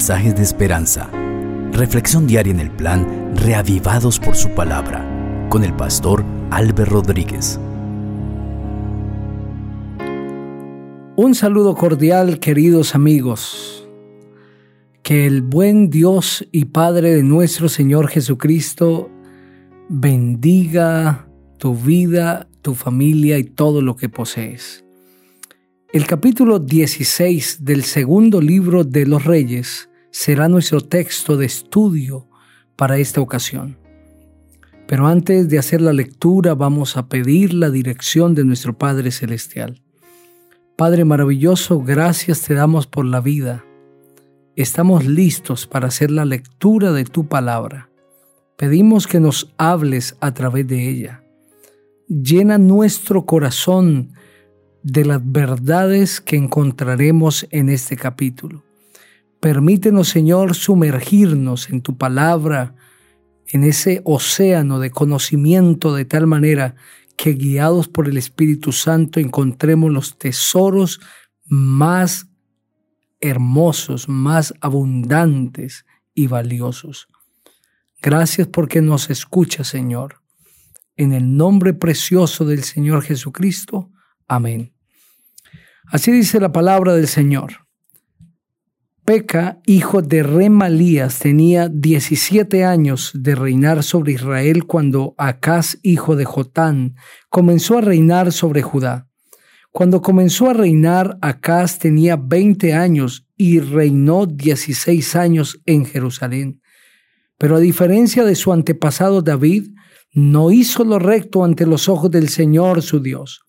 mensajes de esperanza. Reflexión diaria en el plan Reavivados por su palabra con el pastor Álvaro Rodríguez. Un saludo cordial, queridos amigos. Que el buen Dios y Padre de nuestro Señor Jesucristo bendiga tu vida, tu familia y todo lo que posees. El capítulo 16 del segundo libro de los Reyes será nuestro texto de estudio para esta ocasión. Pero antes de hacer la lectura vamos a pedir la dirección de nuestro Padre Celestial. Padre maravilloso, gracias te damos por la vida. Estamos listos para hacer la lectura de tu palabra. Pedimos que nos hables a través de ella. Llena nuestro corazón de las verdades que encontraremos en este capítulo. Permítenos, Señor, sumergirnos en tu palabra, en ese océano de conocimiento de tal manera que guiados por el Espíritu Santo encontremos los tesoros más hermosos, más abundantes y valiosos. Gracias porque nos escucha, Señor. En el nombre precioso del Señor Jesucristo. Amén. Así dice la palabra del Señor. Peca, hijo de Remalías, tenía 17 años de reinar sobre Israel cuando Acaz, hijo de Jotán, comenzó a reinar sobre Judá. Cuando comenzó a reinar, Acaz tenía 20 años y reinó 16 años en Jerusalén. Pero a diferencia de su antepasado David, no hizo lo recto ante los ojos del Señor su Dios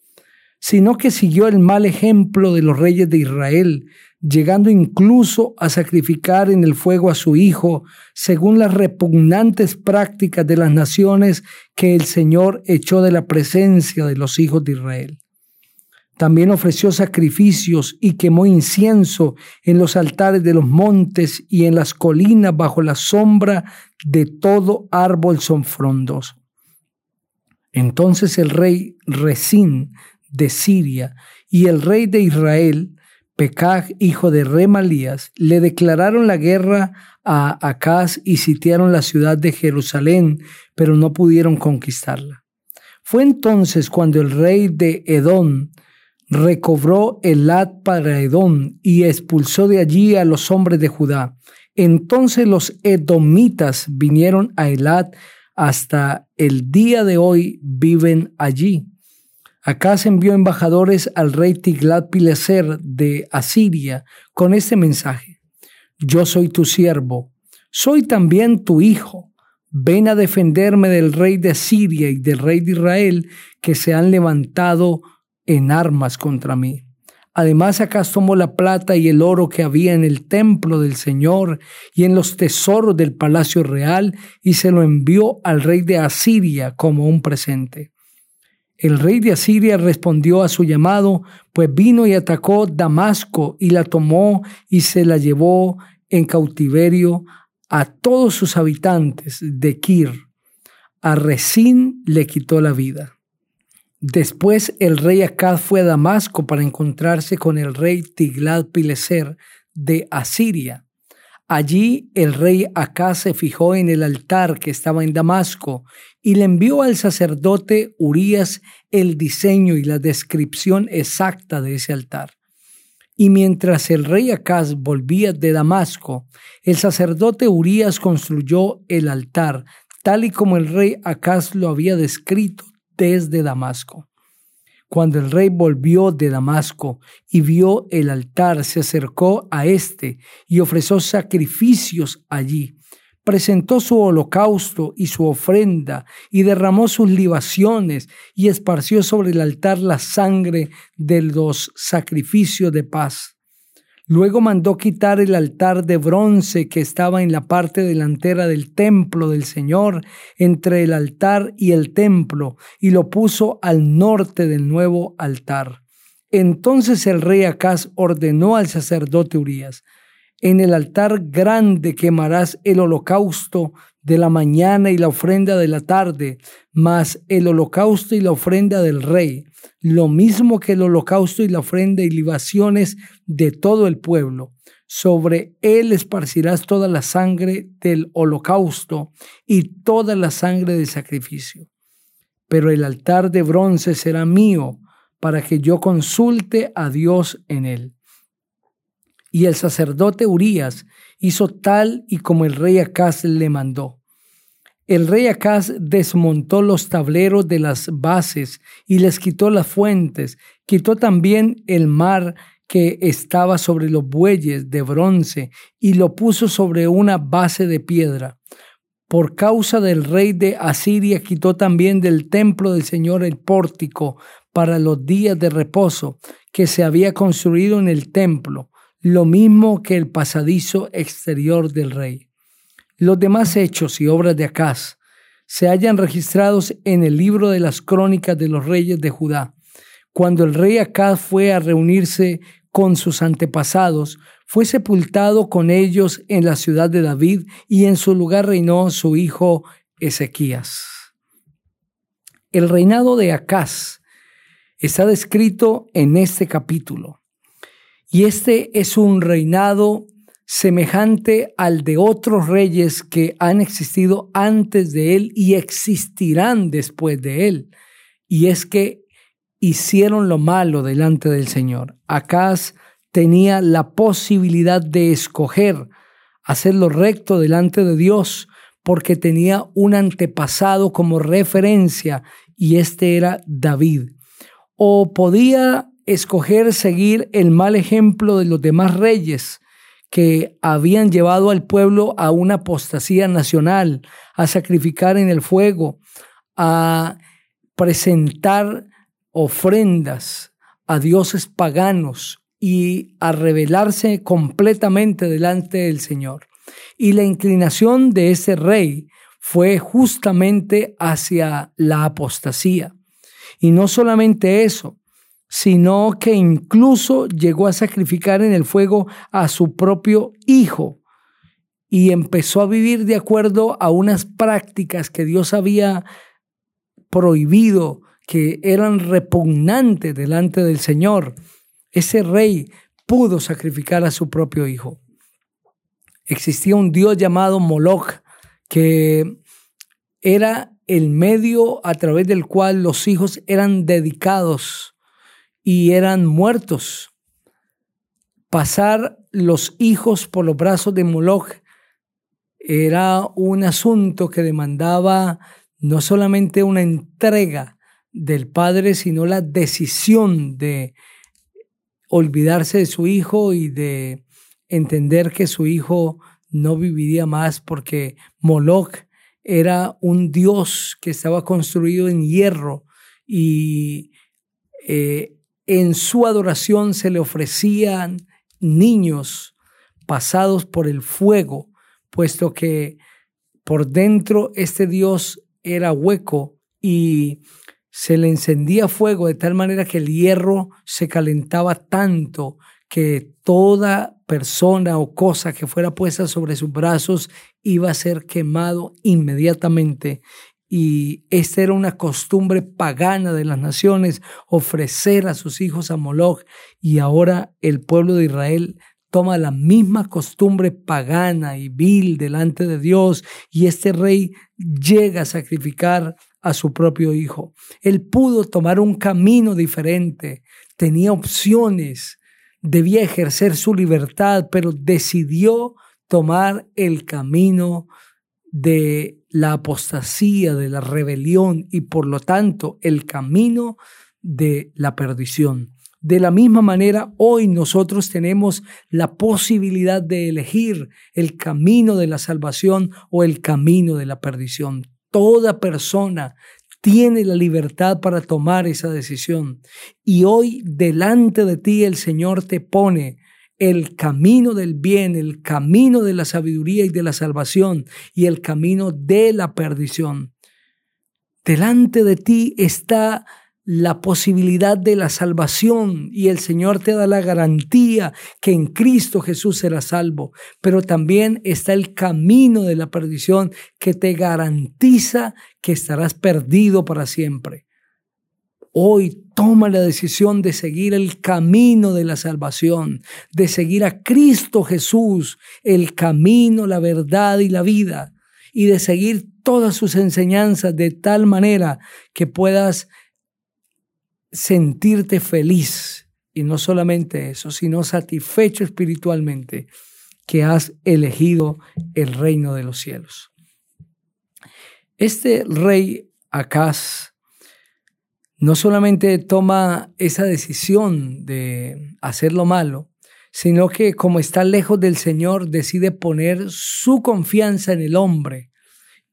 sino que siguió el mal ejemplo de los reyes de Israel, llegando incluso a sacrificar en el fuego a su hijo, según las repugnantes prácticas de las naciones que el Señor echó de la presencia de los hijos de Israel. También ofreció sacrificios y quemó incienso en los altares de los montes y en las colinas bajo la sombra de todo árbol sonfrondoso. Entonces el rey Resín de Siria y el rey de Israel, Pecaj, hijo de Remalías, le declararon la guerra a Acaz y sitiaron la ciudad de Jerusalén, pero no pudieron conquistarla. Fue entonces cuando el rey de Edom recobró Elad para Edom y expulsó de allí a los hombres de Judá. Entonces los edomitas vinieron a Elad hasta el día de hoy viven allí. Se envió embajadores al rey Tiglat-Pileser de Asiria con este mensaje: Yo soy tu siervo, soy también tu hijo. Ven a defenderme del rey de Asiria y del rey de Israel que se han levantado en armas contra mí. Además, acá tomó la plata y el oro que había en el templo del Señor y en los tesoros del palacio real y se lo envió al rey de Asiria como un presente. El rey de Asiria respondió a su llamado, pues vino y atacó Damasco y la tomó y se la llevó en cautiverio a todos sus habitantes de Kir. A Resín le quitó la vida. Después el rey Acaz fue a Damasco para encontrarse con el rey Tiglat-Pileser de Asiria. Allí el rey Acaz se fijó en el altar que estaba en Damasco y le envió al sacerdote Urías el diseño y la descripción exacta de ese altar. Y mientras el rey Acaz volvía de Damasco, el sacerdote Urías construyó el altar, tal y como el rey Acaz lo había descrito desde Damasco. Cuando el rey volvió de Damasco y vio el altar, se acercó a éste y ofreció sacrificios allí presentó su holocausto y su ofrenda, y derramó sus libaciones, y esparció sobre el altar la sangre de los sacrificios de paz. Luego mandó quitar el altar de bronce que estaba en la parte delantera del templo del Señor, entre el altar y el templo, y lo puso al norte del nuevo altar. Entonces el rey Acaz ordenó al sacerdote Urias, en el altar grande quemarás el holocausto de la mañana y la ofrenda de la tarde, más el holocausto y la ofrenda del rey, lo mismo que el holocausto y la ofrenda y libaciones de todo el pueblo. sobre él esparcirás toda la sangre del holocausto y toda la sangre del sacrificio. Pero el altar de bronce será mío para que yo consulte a Dios en él. Y el sacerdote Urías hizo tal y como el rey Acaz le mandó. El rey Acaz desmontó los tableros de las bases y les quitó las fuentes, quitó también el mar que estaba sobre los bueyes de bronce y lo puso sobre una base de piedra. Por causa del rey de Asiria quitó también del templo del Señor el pórtico para los días de reposo que se había construido en el templo, lo mismo que el pasadizo exterior del rey. Los demás hechos y obras de Acaz se hallan registrados en el libro de las crónicas de los reyes de Judá. Cuando el rey Acaz fue a reunirse con sus antepasados, fue sepultado con ellos en la ciudad de David y en su lugar reinó su hijo Ezequías. El reinado de Acaz está descrito en este capítulo. Y este es un reinado semejante al de otros reyes que han existido antes de él y existirán después de él. Y es que hicieron lo malo delante del Señor. Acaz tenía la posibilidad de escoger hacer lo recto delante de Dios porque tenía un antepasado como referencia y este era David. O podía escoger seguir el mal ejemplo de los demás reyes que habían llevado al pueblo a una apostasía nacional, a sacrificar en el fuego, a presentar ofrendas a dioses paganos y a rebelarse completamente delante del Señor. Y la inclinación de ese rey fue justamente hacia la apostasía. Y no solamente eso, sino que incluso llegó a sacrificar en el fuego a su propio hijo y empezó a vivir de acuerdo a unas prácticas que Dios había prohibido, que eran repugnantes delante del Señor. Ese rey pudo sacrificar a su propio hijo. Existía un dios llamado Moloch que era el medio a través del cual los hijos eran dedicados y eran muertos. Pasar los hijos por los brazos de Moloch era un asunto que demandaba no solamente una entrega del padre, sino la decisión de olvidarse de su hijo y de entender que su hijo no viviría más porque Moloch era un dios que estaba construido en hierro y eh, en su adoración se le ofrecían niños pasados por el fuego, puesto que por dentro este Dios era hueco y se le encendía fuego de tal manera que el hierro se calentaba tanto que toda persona o cosa que fuera puesta sobre sus brazos iba a ser quemado inmediatamente y esta era una costumbre pagana de las naciones, ofrecer a sus hijos a Moloch, y ahora el pueblo de Israel toma la misma costumbre pagana y vil delante de Dios, y este rey llega a sacrificar a su propio hijo. Él pudo tomar un camino diferente, tenía opciones, debía ejercer su libertad, pero decidió tomar el camino de la apostasía, de la rebelión y por lo tanto el camino de la perdición. De la misma manera, hoy nosotros tenemos la posibilidad de elegir el camino de la salvación o el camino de la perdición. Toda persona tiene la libertad para tomar esa decisión. Y hoy delante de ti el Señor te pone el camino del bien, el camino de la sabiduría y de la salvación y el camino de la perdición. Delante de ti está la posibilidad de la salvación y el Señor te da la garantía que en Cristo Jesús serás salvo, pero también está el camino de la perdición que te garantiza que estarás perdido para siempre. Hoy toma la decisión de seguir el camino de la salvación, de seguir a Cristo Jesús, el camino, la verdad y la vida, y de seguir todas sus enseñanzas de tal manera que puedas sentirte feliz. Y no solamente eso, sino satisfecho espiritualmente que has elegido el reino de los cielos. Este rey Acaz no solamente toma esa decisión de hacer lo malo, sino que como está lejos del Señor, decide poner su confianza en el hombre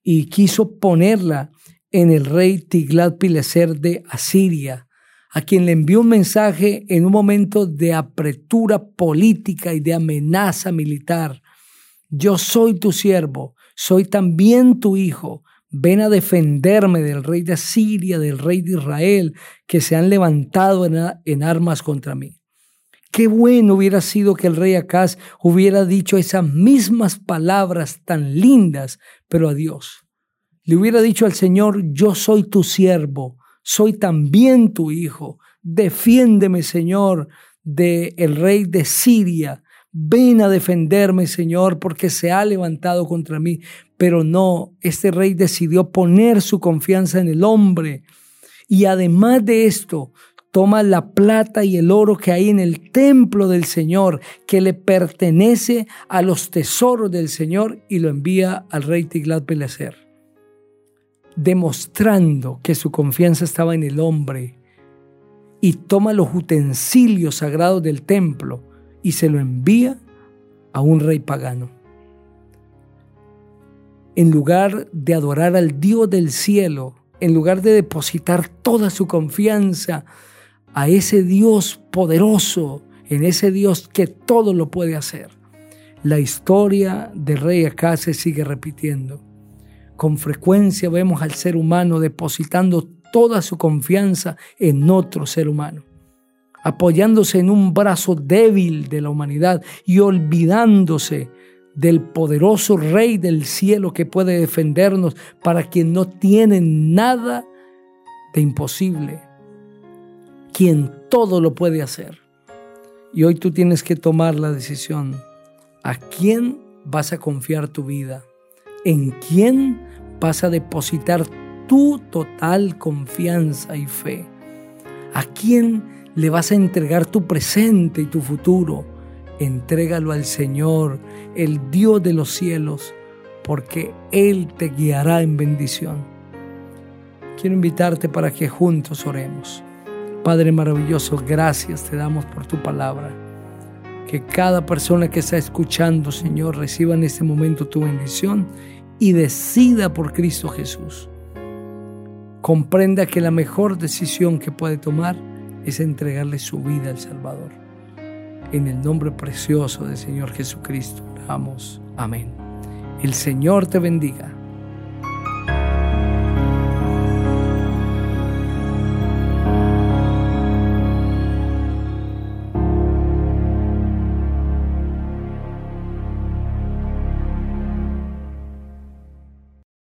y quiso ponerla en el rey Tiglat-Pileser de Asiria, a quien le envió un mensaje en un momento de apretura política y de amenaza militar. Yo soy tu siervo, soy también tu hijo, ven a defenderme del rey de Siria, del rey de Israel, que se han levantado en, armas contra mí. Qué bueno hubiera sido que el rey Acaz hubiera dicho esas mismas palabras tan lindas, pero a Dios. Le hubiera dicho al Señor, yo soy tu siervo, soy también tu hijo, defiéndeme, Señor, del el rey de Siria, ven a defenderme, Señor, porque se ha levantado contra mí. Pero no, este rey decidió poner su confianza en el hombre. Y además de esto, toma la plata y el oro que hay en el templo del Señor, que le pertenece a los tesoros del Señor, y lo envía al rey Tiglat-Pileser, demostrando que su confianza estaba en el hombre. Y toma los utensilios sagrados del templo y se lo envía a un rey pagano. En lugar de adorar al Dios del cielo, en lugar de depositar toda su confianza a ese Dios poderoso, en ese Dios que todo lo puede hacer, la historia del rey acá se sigue repitiendo. Con frecuencia vemos al ser humano depositando toda su confianza en otro ser humano apoyándose en un brazo débil de la humanidad y olvidándose del poderoso Rey del cielo que puede defendernos para quien no tiene nada de imposible, quien todo lo puede hacer. Y hoy tú tienes que tomar la decisión. ¿A quién vas a confiar tu vida? ¿En quién vas a depositar tu total confianza y fe? ¿A quién le vas a entregar tu presente y tu futuro. Entrégalo al Señor, el Dios de los cielos, porque Él te guiará en bendición. Quiero invitarte para que juntos oremos. Padre maravilloso, gracias te damos por tu palabra. Que cada persona que está escuchando, Señor, reciba en este momento tu bendición y decida por Cristo Jesús. Comprenda que la mejor decisión que puede tomar es entregarle su vida al Salvador. En el nombre precioso del Señor Jesucristo, oramos. Amén. El Señor te bendiga.